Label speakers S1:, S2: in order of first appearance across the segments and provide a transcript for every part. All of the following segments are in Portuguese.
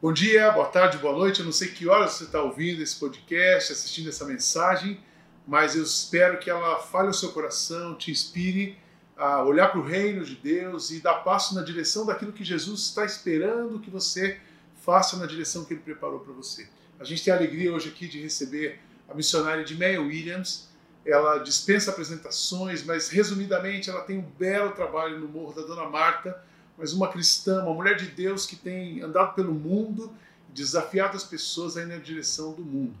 S1: Bom dia, boa tarde, boa noite. Eu não sei que horas você está ouvindo esse podcast, assistindo essa mensagem, mas eu espero que ela fale o seu coração, te inspire a olhar para o reino de Deus e dar passo na direção daquilo que Jesus está esperando que você faça na direção que Ele preparou para você. A gente tem a alegria hoje aqui de receber a missionária de May Williams. Ela dispensa apresentações, mas resumidamente ela tem um belo trabalho no Morro da Dona Marta mas uma cristã, uma mulher de Deus que tem andado pelo mundo, desafiado as pessoas aí na direção do mundo.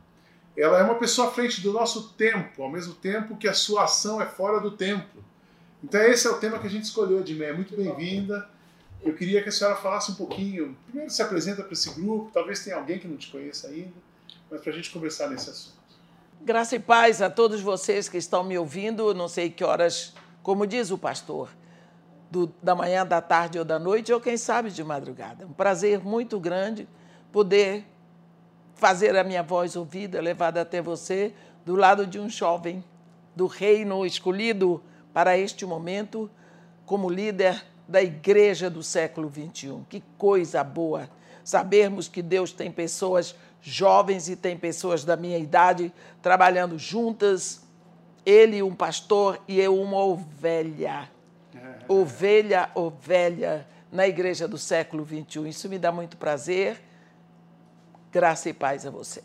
S1: Ela é uma pessoa à frente do nosso tempo, ao mesmo tempo que a sua ação é fora do tempo. Então esse é o tema que a gente escolheu, Edmé. Muito bem-vinda. Eu queria que a senhora falasse um pouquinho, primeiro se apresenta para esse grupo, talvez tenha alguém que não te conheça ainda, mas para a gente conversar nesse assunto.
S2: Graça e paz a todos vocês que estão me ouvindo, não sei que horas, como diz o pastor, do, da manhã, da tarde ou da noite, ou quem sabe de madrugada. Um prazer muito grande poder fazer a minha voz ouvida, levada até você, do lado de um jovem do reino escolhido para este momento como líder da igreja do século XXI. Que coisa boa sabermos que Deus tem pessoas jovens e tem pessoas da minha idade trabalhando juntas, ele um pastor e eu uma ovelha ovelha, ovelha na igreja do século XXI. Isso me dá muito prazer. Graça e paz a você.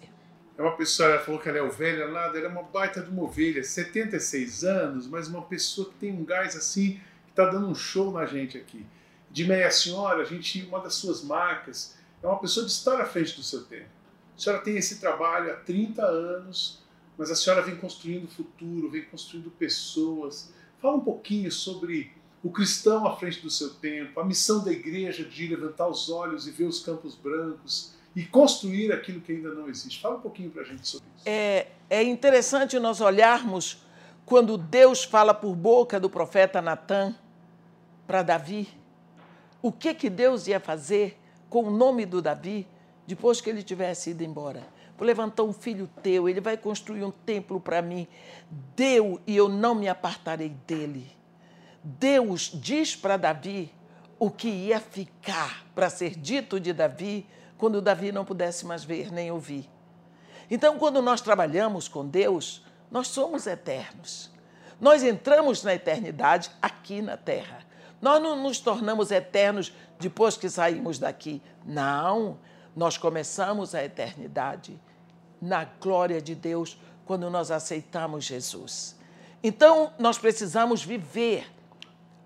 S1: É uma pessoa, ela falou que ela é ovelha, nada, ela é uma baita de uma ovelha, 76 anos, mas uma pessoa que tem um gás assim, que está dando um show na gente aqui. De meia senhora, a gente, uma das suas marcas, é uma pessoa de estar à frente do seu tempo. A senhora tem esse trabalho há 30 anos, mas a senhora vem construindo futuro, vem construindo pessoas. Fala um pouquinho sobre o cristão à frente do seu tempo, a missão da igreja de levantar os olhos e ver os campos brancos e construir aquilo que ainda não existe. Fala um pouquinho para a gente sobre isso.
S2: É, é interessante nós olharmos quando Deus fala por boca do profeta Natan para Davi, o que, que Deus ia fazer com o nome do Davi depois que ele tivesse ido embora. Vou levantar um filho teu, ele vai construir um templo para mim. Deu e eu não me apartarei dele. Deus diz para Davi o que ia ficar para ser dito de Davi quando Davi não pudesse mais ver nem ouvir. Então, quando nós trabalhamos com Deus, nós somos eternos. Nós entramos na eternidade aqui na terra. Nós não nos tornamos eternos depois que saímos daqui. Não, nós começamos a eternidade na glória de Deus quando nós aceitamos Jesus. Então, nós precisamos viver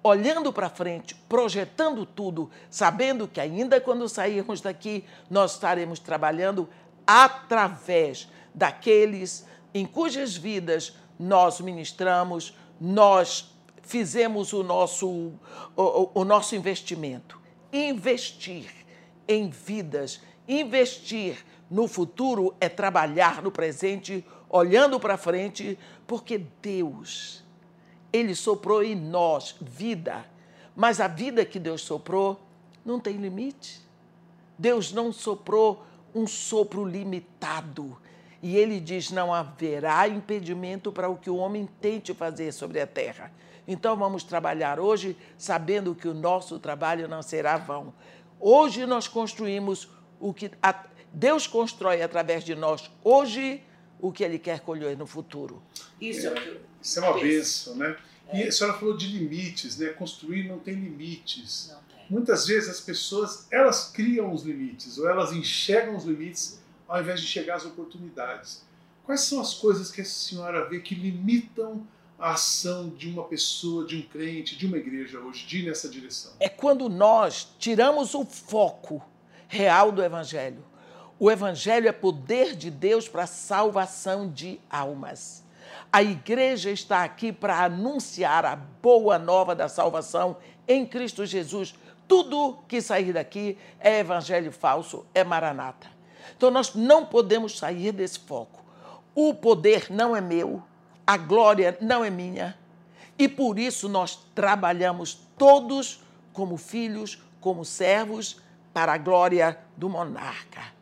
S2: olhando para frente, projetando tudo, sabendo que ainda quando sairmos daqui, nós estaremos trabalhando através daqueles em cujas vidas nós ministramos, nós fizemos o nosso, o, o nosso investimento. Investir em vidas, investir no futuro é trabalhar no presente, olhando para frente, porque Deus ele soprou em nós vida, mas a vida que Deus soprou não tem limite. Deus não soprou um sopro limitado. E ele diz: não haverá impedimento para o que o homem tente fazer sobre a terra. Então vamos trabalhar hoje sabendo que o nosso trabalho não será vão. Hoje nós construímos o que Deus constrói através de nós hoje o que ele quer colher no futuro.
S1: Isso é, é isso é uma bênção, né? É. E a senhora falou de limites, né? Construir não tem limites. Não tem. Muitas vezes as pessoas, elas criam os limites, ou elas enxergam os limites ao invés de chegar às oportunidades. Quais são as coisas que a senhora vê que limitam a ação de uma pessoa, de um crente, de uma igreja hoje, de ir nessa direção?
S2: É quando nós tiramos o foco real do Evangelho. O Evangelho é poder de Deus para a salvação de almas. A igreja está aqui para anunciar a boa nova da salvação em Cristo Jesus. tudo que sair daqui é evangelho falso, é maranata. Então nós não podemos sair desse foco. O poder não é meu, a glória não é minha, e por isso nós trabalhamos todos como filhos, como servos, para a glória do monarca.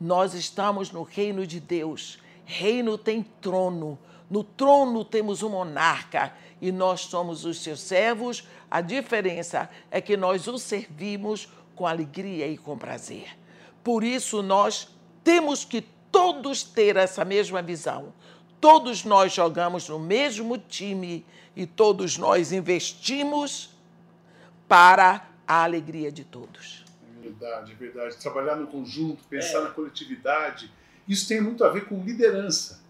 S2: Nós estamos no reino de Deus. Reino tem trono. No trono temos um monarca e nós somos os seus servos. A diferença é que nós o servimos com alegria e com prazer. Por isso, nós temos que todos ter essa mesma visão. Todos nós jogamos no mesmo time e todos nós investimos para a alegria de todos.
S1: É verdade, é verdade. Trabalhar no conjunto, pensar é. na coletividade, isso tem muito a ver com liderança.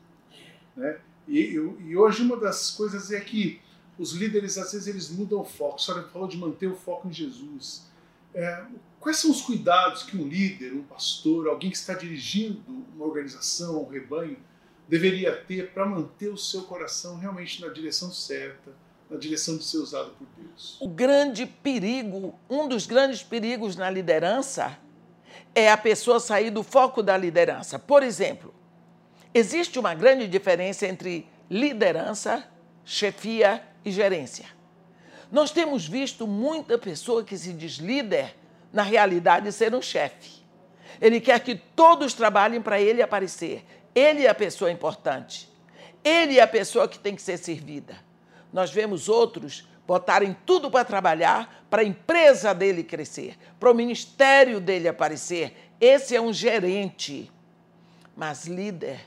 S1: Né? E, e, hoje uma das coisas é que os líderes, às vezes, eles mudam o foco. A senhora falou de manter o foco em Jesus. É, quais são os cuidados que um líder, um pastor, alguém que está dirigindo uma organização, um rebanho, deveria ter para manter o seu coração realmente na direção certa, na direção de ser usado por Deus.
S2: O grande perigo, um dos grandes perigos na liderança é a pessoa sair do foco da liderança. Por exemplo, existe uma grande diferença entre liderança, chefia e gerência. Nós temos visto muita pessoa que se diz líder, na realidade, ser um chefe. Ele quer que todos trabalhem para ele aparecer. Ele é a pessoa importante. Ele é a pessoa que tem que ser servida. Nós vemos outros botarem tudo para trabalhar, para a empresa dele crescer, para o ministério dele aparecer. Esse é um gerente. Mas líder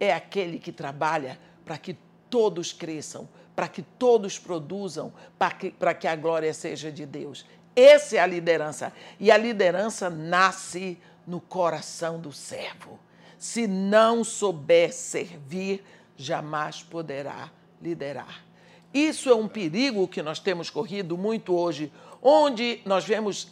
S2: é aquele que trabalha para que todos cresçam, para que todos produzam, para que, que a glória seja de Deus. Essa é a liderança. E a liderança nasce no coração do servo. Se não souber servir, jamais poderá liderar. Isso é um perigo que nós temos corrido muito hoje, onde nós vemos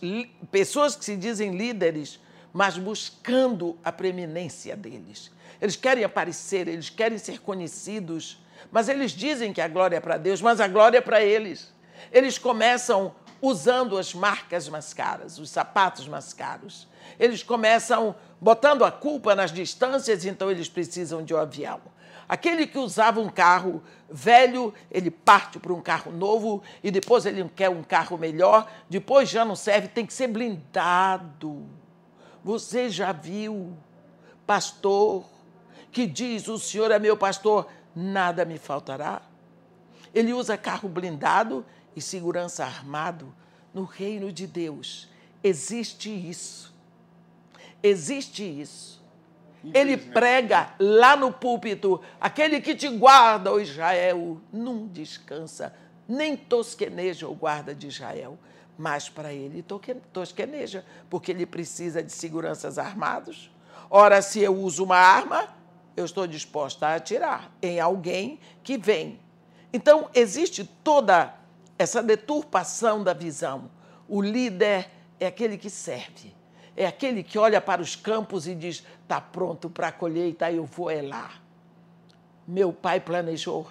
S2: pessoas que se dizem líderes, mas buscando a preeminência deles. Eles querem aparecer, eles querem ser conhecidos, mas eles dizem que a glória é para Deus, mas a glória é para eles. Eles começam usando as marcas mais caras, os sapatos mais caros. Eles começam botando a culpa nas distâncias, então eles precisam de um avião. Aquele que usava um carro velho, ele parte para um carro novo e depois ele quer um carro melhor, depois já não serve, tem que ser blindado. Você já viu pastor que diz: O Senhor é meu pastor, nada me faltará? Ele usa carro blindado e segurança armado. No reino de Deus existe isso. Existe isso. Ele prega lá no púlpito: aquele que te guarda, ó Israel, não descansa, nem tosqueneja o guarda de Israel. Mas para ele tosqueneja, porque ele precisa de seguranças armados. Ora, se eu uso uma arma, eu estou disposta a atirar em alguém que vem. Então, existe toda essa deturpação da visão. O líder é aquele que serve, é aquele que olha para os campos e diz: está pronto para a colheita, eu vou é lá. Meu pai planejou,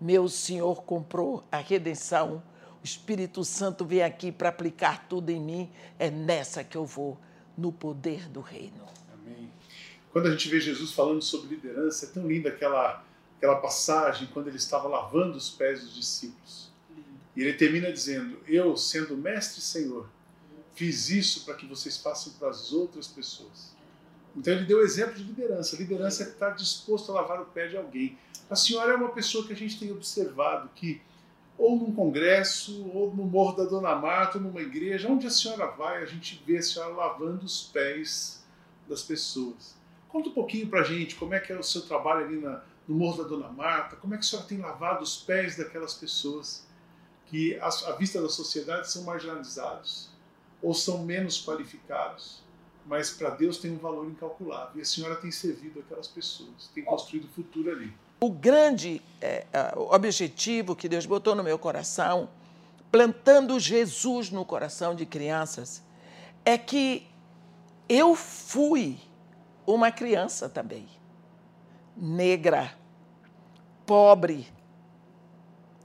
S2: meu Senhor comprou a redenção, o Espírito Santo vem aqui para aplicar tudo em mim, é nessa que eu vou, no poder do reino.
S1: Amém. Quando a gente vê Jesus falando sobre liderança, é tão linda aquela, aquela passagem quando ele estava lavando os pés dos discípulos. E ele termina dizendo: Eu, sendo mestre e senhor, fiz isso para que vocês façam para as outras pessoas. Então ele deu exemplo de liderança. Liderança é estar disposto a lavar o pé de alguém. A senhora é uma pessoa que a gente tem observado que, ou num congresso, ou no Morro da Dona Marta, ou numa igreja, onde a senhora vai, a gente vê a senhora lavando os pés das pessoas. Conta um pouquinho para a gente como é que é o seu trabalho ali na, no Morro da Dona Marta, como é que a senhora tem lavado os pés daquelas pessoas que, à vista da sociedade, são marginalizados ou são menos qualificados, mas para Deus tem um valor incalculável. E a senhora tem servido aquelas pessoas, tem construído o futuro ali.
S2: O grande é, objetivo que Deus botou no meu coração, plantando Jesus no coração de crianças, é que eu fui uma criança também, negra, pobre,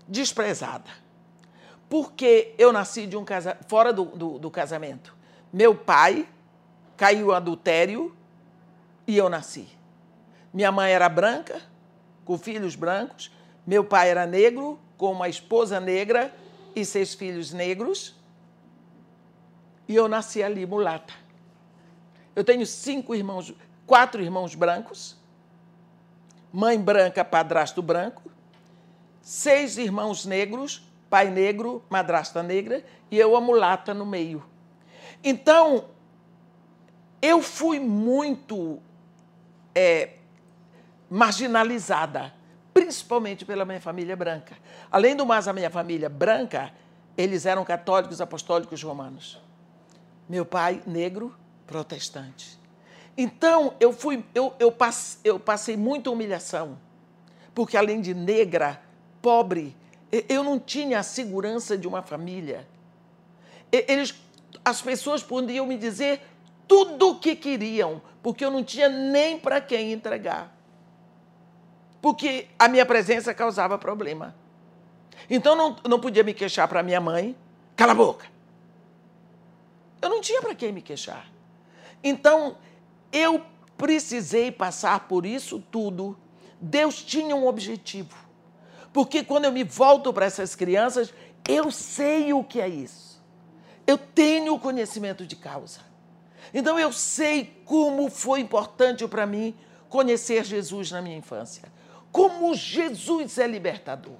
S2: desprezada porque eu nasci de um casa... fora do, do, do casamento. Meu pai caiu adultério e eu nasci. Minha mãe era branca, com filhos brancos. Meu pai era negro, com uma esposa negra e seis filhos negros. E eu nasci ali mulata. Eu tenho cinco irmãos, quatro irmãos brancos, mãe branca, padrasto branco, seis irmãos negros, pai negro, madrasta negra e eu a mulata no meio. Então, eu fui muito é, marginalizada, principalmente pela minha família branca. Além do mais, a minha família branca, eles eram católicos apostólicos romanos. Meu pai, negro, protestante. Então, eu, fui, eu, eu, passei, eu passei muita humilhação, porque além de negra, pobre, eu não tinha a segurança de uma família. Eles, as pessoas podiam me dizer tudo o que queriam, porque eu não tinha nem para quem entregar. Porque a minha presença causava problema. Então não, não podia me queixar para minha mãe, cala a boca. Eu não tinha para quem me queixar. Então eu precisei passar por isso tudo. Deus tinha um objetivo. Porque quando eu me volto para essas crianças, eu sei o que é isso. Eu tenho conhecimento de causa. Então eu sei como foi importante para mim conhecer Jesus na minha infância. Como Jesus é libertador.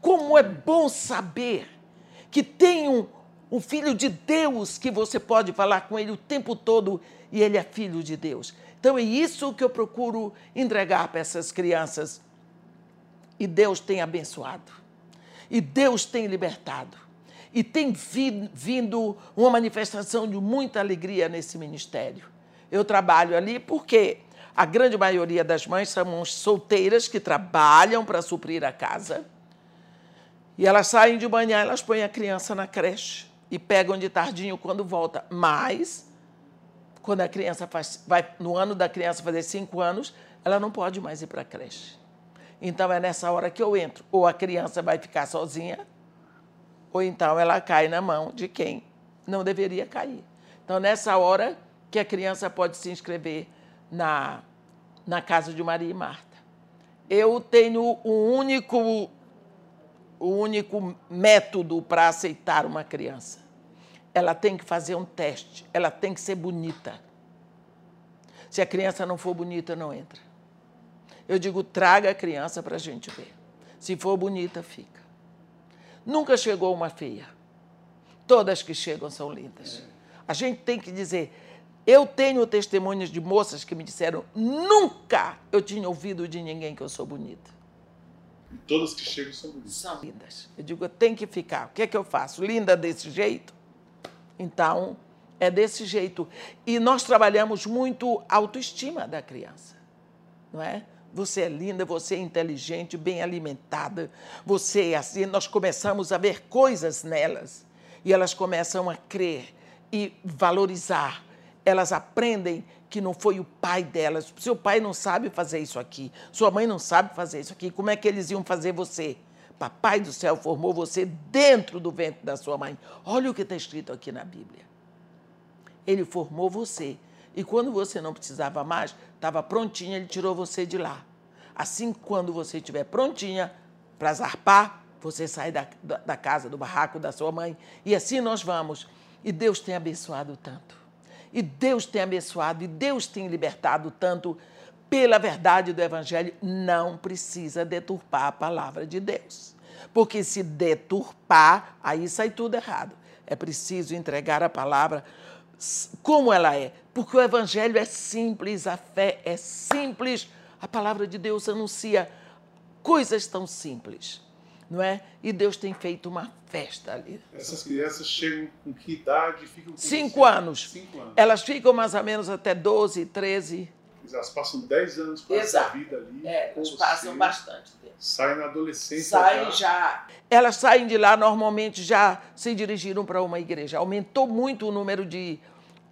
S2: Como é bom saber que tem um, um filho de Deus que você pode falar com ele o tempo todo e ele é filho de Deus. Então é isso que eu procuro entregar para essas crianças. E Deus tem abençoado. E Deus tem libertado. E tem vindo uma manifestação de muita alegria nesse ministério. Eu trabalho ali porque a grande maioria das mães são solteiras que trabalham para suprir a casa. E elas saem de manhã, elas põem a criança na creche e pegam de tardinho quando volta. Mas, quando a criança faz, vai no ano da criança fazer cinco anos, ela não pode mais ir para a creche. Então é nessa hora que eu entro. Ou a criança vai ficar sozinha, ou então ela cai na mão de quem não deveria cair. Então, nessa hora que a criança pode se inscrever na, na casa de Maria e Marta. Eu tenho um único, o único método para aceitar uma criança. Ela tem que fazer um teste, ela tem que ser bonita. Se a criança não for bonita, não entra. Eu digo, traga a criança para a gente ver. Se for bonita, fica. Nunca chegou uma feia. Todas que chegam são lindas. A gente tem que dizer. Eu tenho testemunhas de moças que me disseram: nunca eu tinha ouvido de ninguém que eu sou bonita.
S1: E todas que chegam são bonitas.
S2: São lindas. Eu digo: tem que ficar. O que é que eu faço? Linda desse jeito? Então, é desse jeito. E nós trabalhamos muito a autoestima da criança, não é? Você é linda, você é inteligente, bem alimentada, você é assim. Nós começamos a ver coisas nelas e elas começam a crer e valorizar. Elas aprendem que não foi o pai delas. Seu pai não sabe fazer isso aqui, sua mãe não sabe fazer isso aqui. Como é que eles iam fazer você? Papai do céu formou você dentro do ventre da sua mãe. Olha o que está escrito aqui na Bíblia. Ele formou você e quando você não precisava mais, estava prontinha, ele tirou você de lá. Assim, quando você estiver prontinha para zarpar, você sai da, da, casa, do barraco da sua mãe. E assim nós vamos. E Deus tem abençoado tanto. E Deus tem abençoado, e Deus tem libertado tanto pela verdade do Evangelho. Não precisa deturpar a palavra de Deus. Porque se deturpar, aí sai tudo errado. É preciso entregar a palavra como ela é, porque o evangelho é simples, a fé é simples, a palavra de Deus anuncia coisas tão simples, não é? E Deus tem feito uma festa ali.
S1: Essas crianças chegam com que idade? Ficam com
S2: Cinco anos. Cinco anos. Elas ficam mais ou menos até 12, 13.
S1: Elas passam 10 anos para essa vida ali.
S2: É, elas passam bastante tempo.
S1: Saem na adolescência.
S2: Saem já. já. Elas saem de lá, normalmente já se dirigiram para uma igreja. Aumentou muito o número de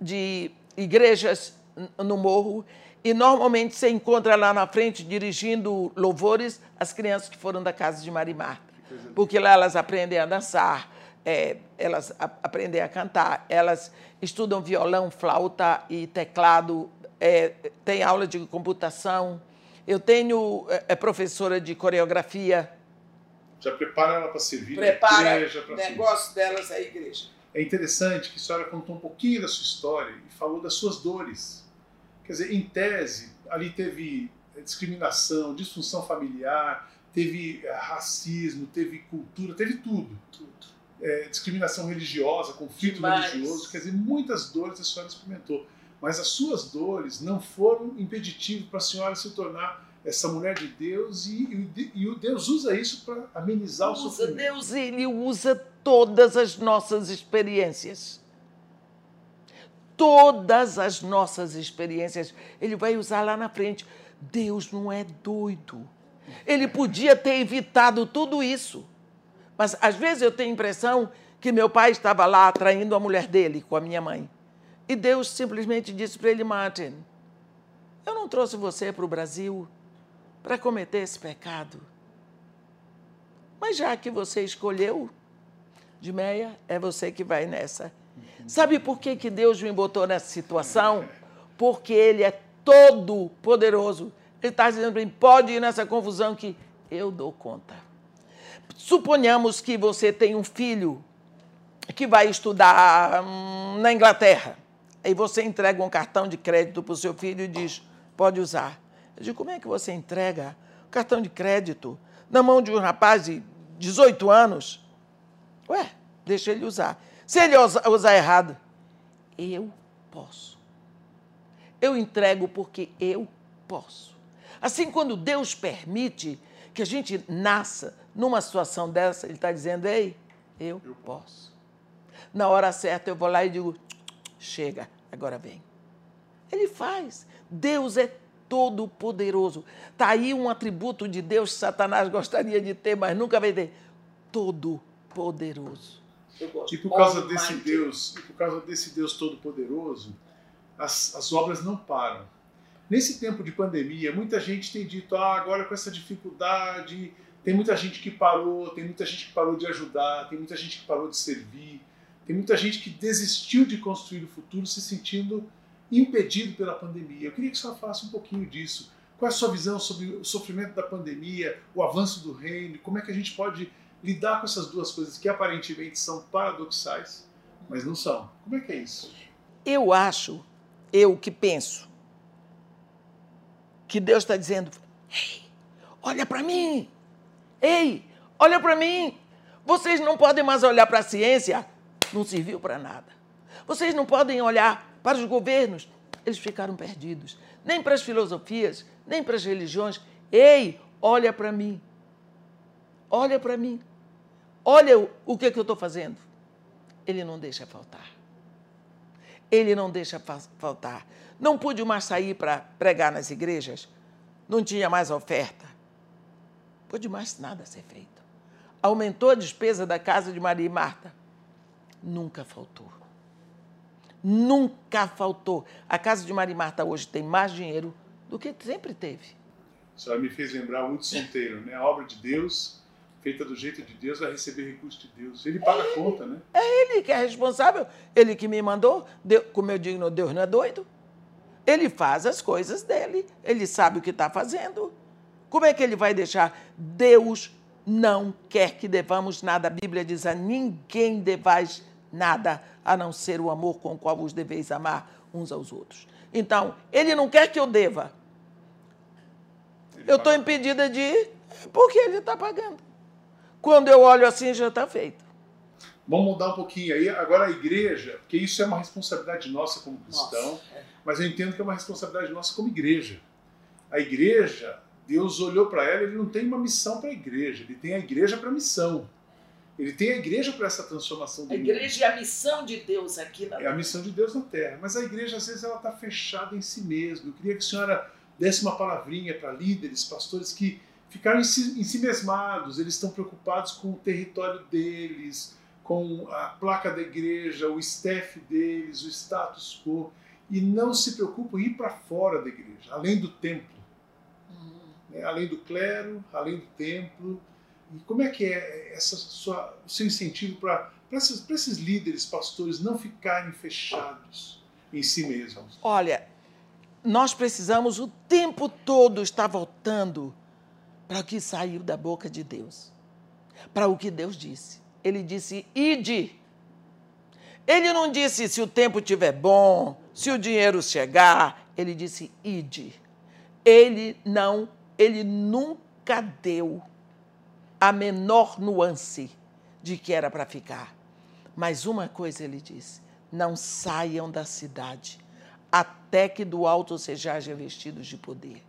S2: de igrejas no morro e normalmente você encontra lá na frente, dirigindo louvores, as crianças que foram da casa de Maria Marta. Porque lá elas aprendem a dançar, é, elas a, aprendem a cantar, elas estudam violão, flauta e teclado, é, tem aula de computação. Eu tenho é, é professora de coreografia.
S1: Já prepara ela para servir
S2: Prepara
S1: a igreja.
S2: o negócio servir. delas à igreja.
S1: É interessante que a senhora contou um pouquinho da sua história e falou das suas dores. Quer dizer, em tese, ali teve discriminação, disfunção familiar, teve eh, racismo, teve cultura, teve tudo.
S2: Tudo.
S1: É, discriminação religiosa, conflito
S2: Demais.
S1: religioso, quer dizer, muitas dores a senhora experimentou. Mas as suas dores não foram impeditivas para a senhora se tornar essa mulher de Deus e, e, e o Deus usa isso para amenizar
S2: usa,
S1: o sofrimento.
S2: Deus ele usa todas as nossas experiências. Todas as nossas experiências ele vai usar lá na frente. Deus não é doido. Ele podia ter evitado tudo isso. Mas às vezes eu tenho a impressão que meu pai estava lá traindo a mulher dele com a minha mãe. E Deus simplesmente disse para ele, Martin, eu não trouxe você para o Brasil para cometer esse pecado. Mas já que você escolheu, de meia, é você que vai nessa. Sabe por que, que Deus me botou nessa situação? Porque Ele é todo poderoso ele está dizendo para mim, pode ir nessa confusão que eu dou conta. Suponhamos que você tem um filho que vai estudar hum, na Inglaterra. Aí você entrega um cartão de crédito para o seu filho e diz, pode usar. Eu digo, como é que você entrega um cartão de crédito na mão de um rapaz de 18 anos? Ué, deixa ele usar. Se ele usar errado, eu posso. Eu entrego porque eu posso. Assim, quando Deus permite que a gente nasça numa situação dessa, Ele está dizendo: Ei, eu posso. Na hora certa eu vou lá e digo: Chega, agora vem. Ele faz. Deus é todo poderoso. Está aí um atributo de Deus que Satanás gostaria de ter, mas nunca vai ter. Todo poderoso.
S1: E por causa desse Deus, e por causa desse Deus todo poderoso, as, as obras não param. Nesse tempo de pandemia, muita gente tem dito: ah, agora com essa dificuldade, tem muita gente que parou, tem muita gente que parou de ajudar, tem muita gente que parou de servir, tem muita gente que desistiu de construir o futuro se sentindo impedido pela pandemia. Eu queria que você falasse um pouquinho disso. Qual é a sua visão sobre o sofrimento da pandemia, o avanço do reino? Como é que a gente pode lidar com essas duas coisas que aparentemente são paradoxais, mas não são? Como é que é isso?
S2: Eu acho, eu que penso, que Deus está dizendo: Ei, olha para mim! Ei, olha para mim! Vocês não podem mais olhar para a ciência, não serviu para nada. Vocês não podem olhar para os governos, eles ficaram perdidos. Nem para as filosofias, nem para as religiões. Ei, olha para mim. Olha para mim. Olha o, que, que eu estou fazendo. Ele não deixa faltar. Ele não deixa faltar. Não pude mais sair para pregar nas igrejas. Não tinha mais oferta. Pôde mais nada ser feito. Aumentou a despesa da casa de Maria e Marta. Nunca faltou. Nunca faltou. A casa de Maria Marta hoje tem mais dinheiro do que sempre teve.
S1: A senhora me fez lembrar o Hudson Taylor, né? A obra de Deus, feita do jeito de Deus, vai receber recurso de Deus. Ele paga a conta, né?
S2: É ele que é responsável, ele que me mandou. Deus, como eu digo, Deus não é doido. Ele faz as coisas dele, ele sabe o que está fazendo. Como é que ele vai deixar? Deus não quer que devamos nada. A Bíblia diz: a ninguém devais nada, a não ser o amor com o qual vos deveis amar uns aos outros. Então, ele não quer que eu deva. Eu estou impedida de ir porque ele está pagando. Quando eu olho assim, já está feito.
S1: Vamos mudar um pouquinho aí. Agora a igreja, porque isso é uma responsabilidade nossa como cristão. Nossa, é mas eu entendo que é uma responsabilidade nossa como igreja. A igreja, Deus olhou para ela, ele não tem uma missão para a igreja, ele tem a igreja para a missão. Ele tem a igreja para essa transformação do
S2: A igreja mundo. é a missão de Deus aqui na
S1: terra. É a missão de Deus na terra. Mas a igreja, às vezes, ela está fechada em si mesma. Eu queria que a senhora desse uma palavrinha para líderes, pastores que ficaram em si, em si mesmados, eles estão preocupados com o território deles, com a placa da igreja, o staff deles, o status quo e não se preocupam em ir para fora da igreja, além do templo, uhum. né? além do clero, além do templo. E como é que é essa sua, o seu incentivo para esses, esses líderes, pastores, não ficarem fechados em si mesmos?
S2: Olha, nós precisamos o tempo todo estar voltando para o que saiu da boca de Deus, para o que Deus disse. Ele disse: ide. Ele não disse se o tempo estiver bom, se o dinheiro chegar. Ele disse: ide. Ele não, ele nunca deu a menor nuance de que era para ficar. Mas uma coisa ele disse: não saiam da cidade até que do alto sejais revestidos de poder.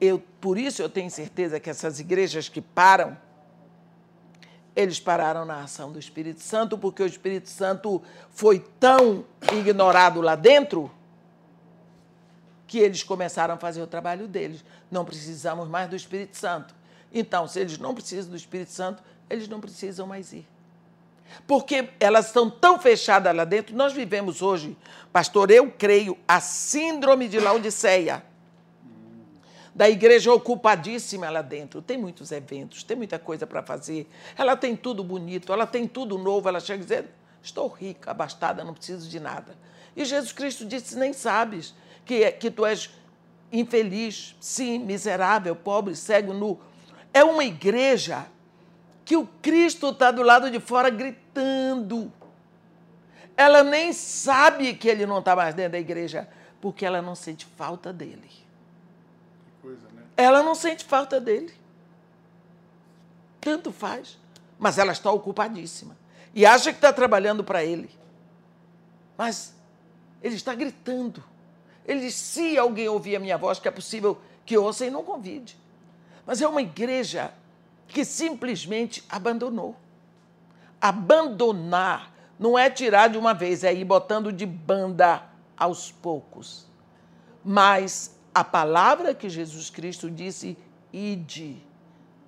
S2: Eu, por isso eu tenho certeza que essas igrejas que param, eles pararam na ação do Espírito Santo, porque o Espírito Santo foi tão ignorado lá dentro que eles começaram a fazer o trabalho deles. Não precisamos mais do Espírito Santo. Então, se eles não precisam do Espírito Santo, eles não precisam mais ir. Porque elas estão tão fechadas lá dentro. Nós vivemos hoje, pastor, eu creio, a síndrome de Laodiceia. Da igreja ocupadíssima lá dentro. Tem muitos eventos, tem muita coisa para fazer. Ela tem tudo bonito, ela tem tudo novo. Ela chega dizendo: Estou rica, abastada, não preciso de nada. E Jesus Cristo disse: Nem sabes que, é, que tu és infeliz, sim, miserável, pobre, cego, nu. É uma igreja que o Cristo está do lado de fora gritando. Ela nem sabe que ele não está mais dentro da igreja, porque ela não sente falta dele.
S1: Coisa, né?
S2: Ela não sente falta dele. Tanto faz. Mas ela está ocupadíssima. E acha que está trabalhando para ele. Mas ele está gritando. Ele diz: se alguém ouvir a minha voz, que é possível que ouça e não convide. Mas é uma igreja que simplesmente abandonou. Abandonar não é tirar de uma vez, é ir botando de banda aos poucos. Mas a palavra que Jesus Cristo disse, ide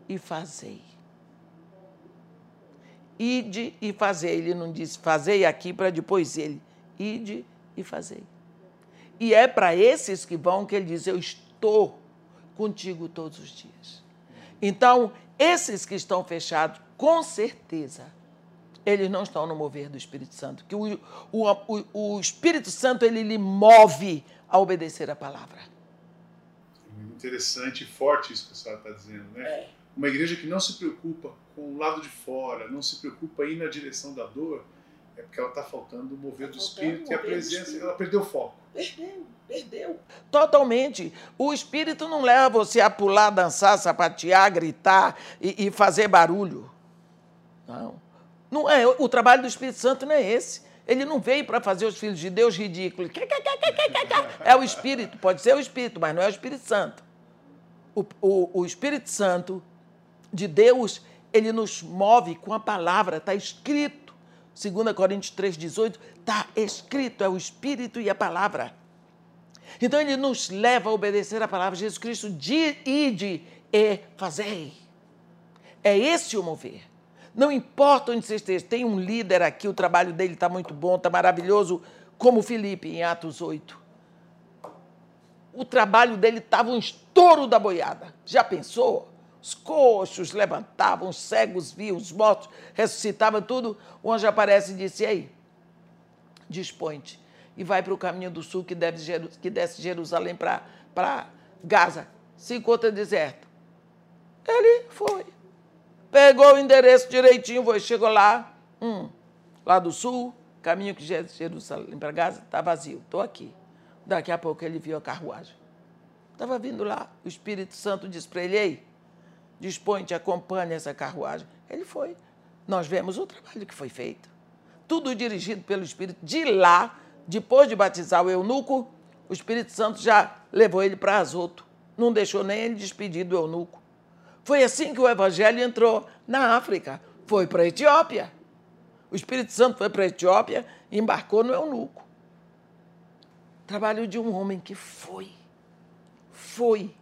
S2: e fazei. Ide e fazei. Ele não disse fazei aqui para depois ele. Ide e fazei. E é para esses que vão que ele diz: Eu estou contigo todos os dias. Então, esses que estão fechados, com certeza, eles não estão no mover do Espírito Santo. Que o, o, o, Espírito Santo ele lhe move a obedecer a palavra.
S1: Interessante e forte isso que a senhora está dizendo, né?
S2: É.
S1: Uma igreja que não se preocupa com o lado de fora, não se preocupa em ir na direção da dor, é porque ela está faltando o mover
S2: Tá
S1: do Espírito e a presença, ela perdeu o foco.
S2: Perdeu, perdeu. Totalmente. O espírito não leva você a pular, dançar, sapatear, gritar e, e fazer barulho. Não. não é, o trabalho do Espírito Santo não é esse. Ele não veio para fazer os filhos de Deus ridículos. É o Espírito, pode ser o Espírito, mas não é o Espírito Santo. O, o, o Espírito Santo de Deus, ele nos move com a palavra, está escrito. 2 Coríntios 3,18, está escrito, é o Espírito e a palavra. Então ele nos leva a obedecer a palavra. Jesus Cristo, de, ide e fazei. É esse o mover. Não importa onde você esteja, tem um líder aqui, o trabalho dele está muito bom, está maravilhoso, como Felipe, em Atos 8. O trabalho dele estava um estouro da boiada. Já pensou? Os coxos levantavam, os cegos viam, os mortos ressuscitavam, tudo. O anjo aparece e disse: E aí? Dispõe-te e vai para o caminho do sul que, deve, que desce de Jerusalém para Gaza. Se encontra deserto. Ele foi. Pegou o endereço direitinho, foi, chegou lá, hum, lá do sul, caminho que Jerusalém para Gaza, está vazio. Estou aqui. Daqui a pouco ele viu a carruagem. Estava vindo lá. O Espírito Santo disse para ele: Ei, dispõe-te, acompanhe essa carruagem. Ele foi. Nós vemos o trabalho que foi feito. Tudo dirigido pelo Espírito. De lá, depois de batizar o eunuco, o Espírito Santo já levou ele para Azoto. Não deixou nem ele despedir do eunuco. Foi assim que o Evangelho entrou na África. Foi para a Etiópia. O Espírito Santo foi para a Etiópia e embarcou no eunuco. Trabalho de um homem que foi. Foi.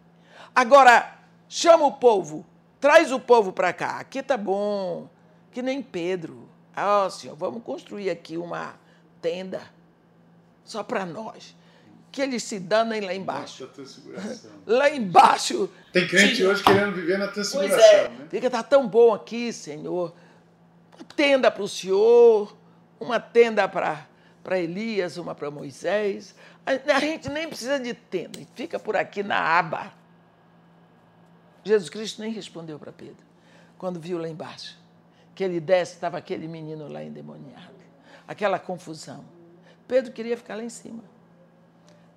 S2: Agora, chama o povo, traz o povo para cá. Aqui tá bom, que nem Pedro. Ah, senhor, vamos construir aqui uma tenda só para nós. Que eles se danem lá embaixo. Lá embaixo.
S1: Tem crente
S2: tinha-
S1: hoje querendo viver na
S2: Pois
S1: transfiguração,
S2: é,
S1: né?
S2: fica, tá tão bom aqui, Senhor. tenda para o Senhor, uma tenda para Elias, uma para Moisés. A, a gente nem precisa de tenda, fica por aqui na aba. Jesus Cristo nem respondeu para Pedro, quando viu lá embaixo, que ele desce, estava aquele menino lá endemoniado, aquela confusão. Pedro queria ficar lá em cima.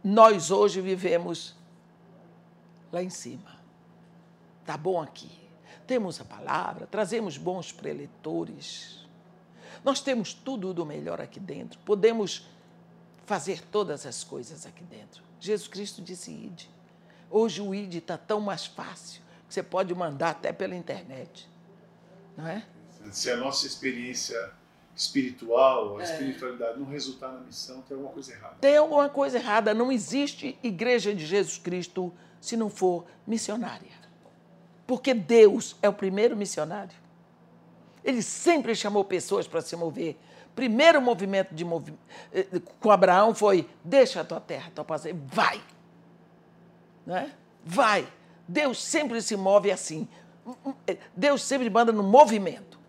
S2: Nós hoje vivemos lá em cima. Está bom aqui. Temos a palavra, trazemos bons preletores. Nós temos tudo do melhor aqui dentro. Podemos fazer todas as coisas aqui dentro. Jesus Cristo disse ide. Hoje o ide está tão mais fácil que você pode mandar até pela internet. Não é?
S1: Se a nossa experiência espiritual, a é. espiritualidade não resultar na missão, tem alguma coisa errada.
S2: Tem alguma coisa errada. Não existe igreja de Jesus Cristo se não for missionária. Porque Deus é o primeiro missionário. Ele sempre chamou pessoas para se mover. Primeiro movimento de movi eh, com Abraão foi: deixa a tua terra, a tua paz, vai. Não é? Vai. Deus sempre se move assim. Deus sempre manda no movimento.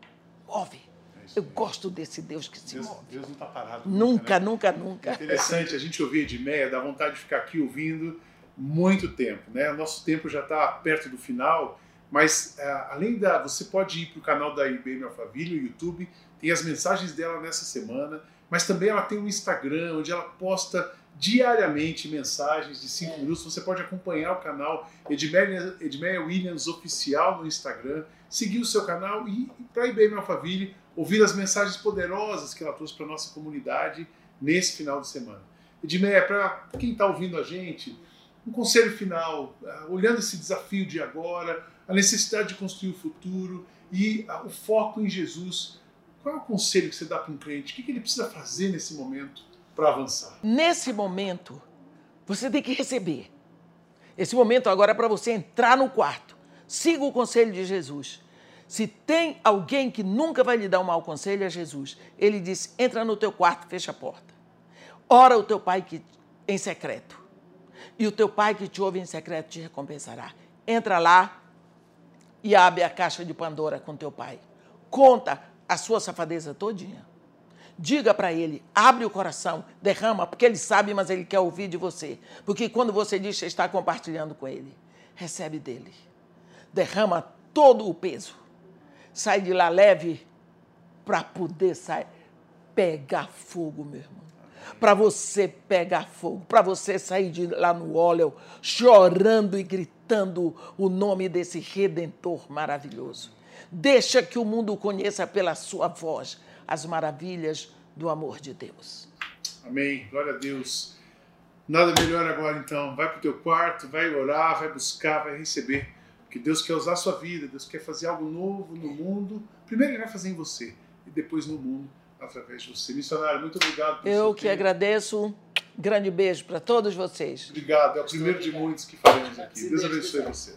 S2: Move. Eu gosto desse Deus que se
S1: Deus,
S2: move.
S1: Deus não está parado.
S2: Nunca, nunca, né? nunca.
S1: É interessante a gente ouvir Edmeia, dá vontade de ficar aqui ouvindo muito tempo. Né? Nosso tempo já está perto do final, mas uh, além da. Você pode ir para o canal da IBM Alphaville, o YouTube, tem as mensagens dela nessa semana, mas também ela tem um Instagram onde ela posta diariamente mensagens de 5 é. minutos. Você pode acompanhar o canal Edmeia, Edmeia Williams Oficial no Instagram, seguir o seu canal e ir para a IBM Alphaville ouvir as mensagens poderosas que ela trouxe para a nossa comunidade nesse final de semana. Edmeia, para quem está ouvindo a gente, um conselho final, uh, olhando esse desafio de agora, a necessidade de construir o futuro e uh, o foco em Jesus. Qual é o conselho que você dá para um crente? O que ele precisa fazer nesse momento para avançar?
S2: Nesse momento, você tem que receber. Esse momento agora é para você entrar no quarto. Siga o conselho de Jesus. Se tem alguém que nunca vai lhe dar um mau conselho, é Jesus. Ele disse: entra no teu quarto, fecha a porta. Ora o teu pai que, em secreto. E o teu pai que te ouve em secreto te recompensará. Entra lá e abre a caixa de Pandora com teu pai. Conta a sua safadeza todinha. Diga para ele, abre o coração, derrama, porque ele sabe, mas ele quer ouvir de você. Porque quando você diz que está compartilhando com ele, recebe dele. Derrama todo o peso. Sai de lá leve para poder sair, pegar fogo, meu irmão. Para você pegar fogo, para você sair de lá no óleo chorando e gritando o nome desse redentor maravilhoso. Deixa que o mundo conheça pela sua voz as maravilhas do amor de Deus.
S1: Amém. Glória a Deus. Nada melhor agora então. Vai para o teu quarto, vai orar, vai buscar, vai receber. Porque Deus quer usar a sua vida, Deus quer fazer algo novo no mundo. Primeiro Ele vai fazer em você e depois no mundo através de você. Missionário, muito obrigado
S2: por Eu que tempo. agradeço. Grande beijo para todos vocês.
S1: Obrigado. É o primeiro de muitos que faremos aqui. Deus abençoe você.